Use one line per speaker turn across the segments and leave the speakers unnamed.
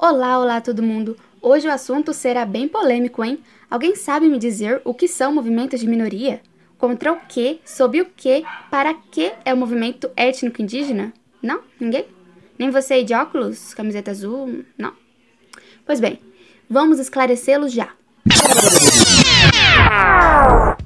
Olá, olá todo mundo! Hoje o assunto será bem polêmico, hein? Alguém sabe me dizer o que são movimentos de minoria? Contra o que, sob o que, para que é o movimento étnico indígena? Não? Ninguém? Nem você de óculos, camiseta azul? Não? Pois bem, vamos esclarecê-los já.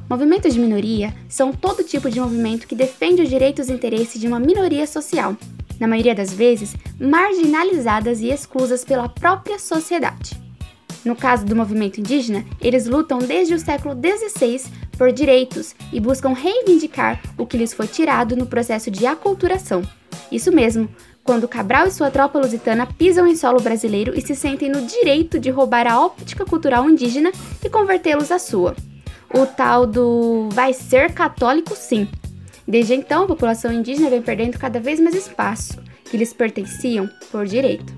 Movimentos de minoria são todo tipo de movimento que defende os direitos e interesses de uma minoria social, na maioria das vezes marginalizadas e exclusas pela própria sociedade. No caso do movimento indígena, eles lutam desde o século XVI por direitos e buscam reivindicar o que lhes foi tirado no processo de aculturação. Isso mesmo, quando Cabral e sua tropa lusitana pisam em solo brasileiro e se sentem no direito de roubar a óptica cultural indígena e convertê-los à sua. O tal do vai ser católico sim, Desde então, a população indígena vem perdendo cada vez mais espaço que lhes pertenciam por direito.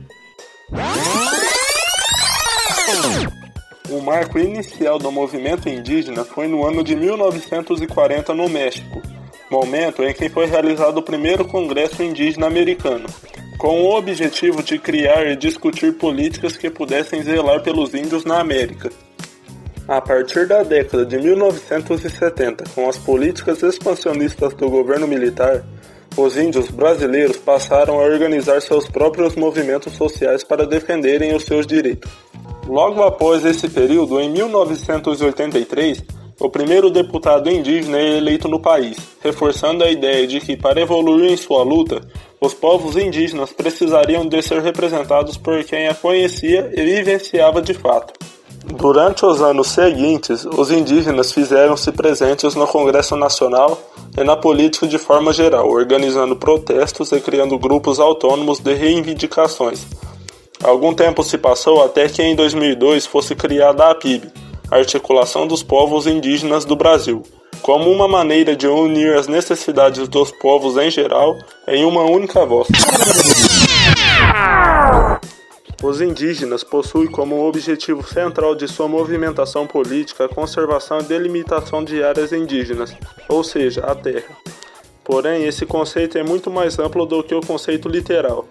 O marco inicial do movimento indígena foi no ano de 1940 no México, momento em que foi realizado o primeiro Congresso Indígena Americano, com o objetivo de criar e discutir políticas que pudessem zelar pelos índios na América. A partir da década de 1970, com as políticas expansionistas do governo militar, os índios brasileiros passaram a organizar seus próprios movimentos sociais para defenderem os seus direitos. Logo após esse período, em 1983, o primeiro deputado indígena é eleito no país, reforçando a ideia de que, para evoluir em sua luta, os povos indígenas precisariam de ser representados por quem a conhecia e vivenciava de fato. Durante os anos seguintes, os indígenas fizeram-se presentes no Congresso Nacional e na política de forma geral, organizando protestos e criando grupos autônomos de reivindicações. Algum tempo se passou até que em 2002 fosse criada a APIB, Articulação dos Povos Indígenas do Brasil, como uma maneira de unir as necessidades dos povos em geral em uma única voz. Os indígenas possuem como objetivo central de sua movimentação política a conservação e delimitação de áreas indígenas, ou seja, a terra. Porém, esse conceito é muito mais amplo do que o conceito literal.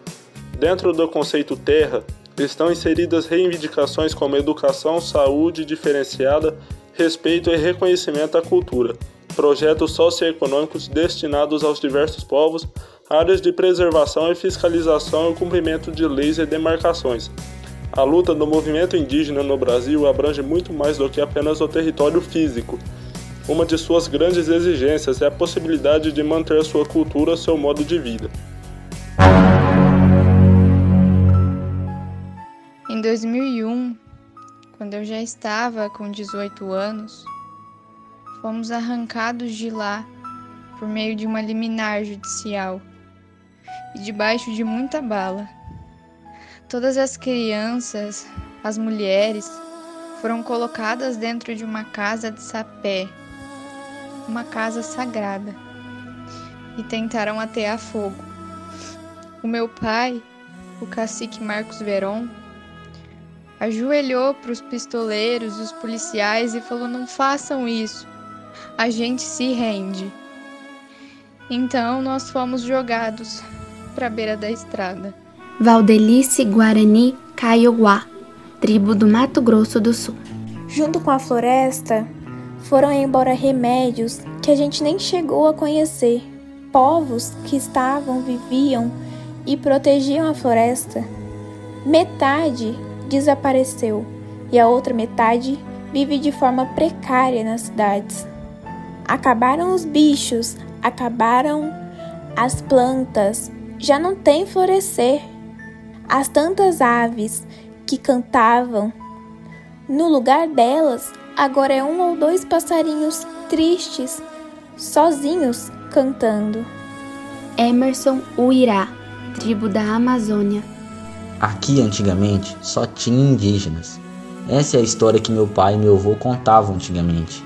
Dentro do conceito terra, estão inseridas reivindicações como educação, saúde diferenciada, respeito e reconhecimento à cultura, projetos socioeconômicos destinados aos diversos povos, áreas de preservação e fiscalização e o cumprimento de leis e demarcações. A luta do movimento indígena no Brasil abrange muito mais do que apenas o território físico. Uma de suas grandes exigências é a possibilidade de manter sua cultura, seu modo de vida.
Em 2001, quando eu já estava com 18 anos, fomos arrancados de lá por meio de uma liminar judicial e debaixo de muita bala. Todas as crianças, as mulheres, foram colocadas dentro de uma casa de sapé, uma casa sagrada, e tentaram atear fogo. O meu pai, o cacique Marcos Veron, ajoelhou para os pistoleiros, os policiais e falou: Não façam isso, a gente se rende. Então nós fomos jogados para a beira da estrada.
Valdelice Guarani Kaiowá, tribo do Mato Grosso do Sul.
Junto com a floresta, foram embora remédios que a gente nem chegou a conhecer. Povos que estavam, viviam e protegiam a floresta. Metade desapareceu e a outra metade vive de forma precária nas cidades. Acabaram os bichos, acabaram as plantas, já não tem florescer. As tantas aves que cantavam, no lugar delas, agora é um ou dois passarinhos tristes, sozinhos cantando.
Emerson Uirá, tribo da Amazônia.
Aqui antigamente só tinha indígenas. Essa é a história que meu pai e meu avô contavam antigamente.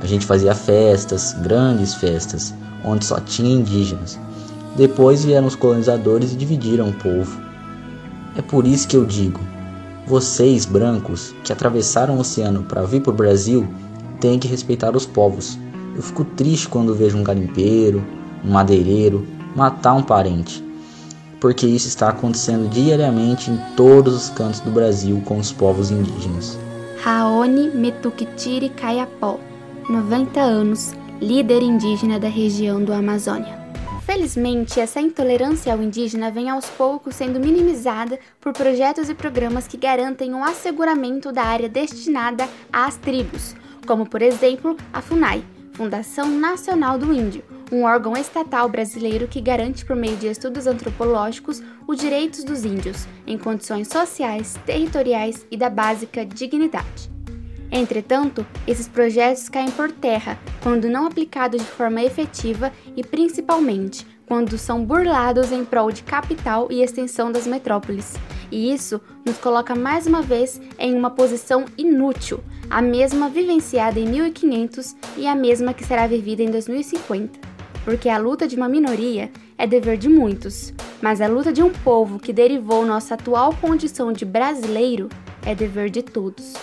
A gente fazia festas, grandes festas, onde só tinha indígenas. Depois vieram os colonizadores e dividiram o povo. É por isso que eu digo: vocês, brancos, que atravessaram o oceano para vir para o Brasil, têm que respeitar os povos. Eu fico triste quando vejo um garimpeiro, um madeireiro matar um parente. porque isso está acontecendo diariamente em todos os cantos do Brasil com os povos indígenas.
Raoni Metukitiri Kayapó, 90 anos, líder indígena da região do Amazônia. Felizmente, essa intolerância ao indígena vem aos poucos sendo minimizada por projetos e programas que garantem o um asseguramento da área destinada às tribos, como por exemplo a FUNAI, Fundação Nacional do Índio, um órgão estatal brasileiro que garante, por meio de estudos antropológicos, os direitos dos índios, em condições sociais, territoriais e da básica dignidade. Entretanto, esses projetos caem por terra quando não aplicados de forma efetiva e, principalmente, quando são burlados em prol de capital e extensão das metrópoles. E isso nos coloca mais uma vez em uma posição inútil, a mesma vivenciada em 1500 e a mesma que será vivida em 2050. Porque a luta de uma minoria é dever de muitos, mas a luta de um povo que derivou nossa atual condição de brasileiro é dever de todos.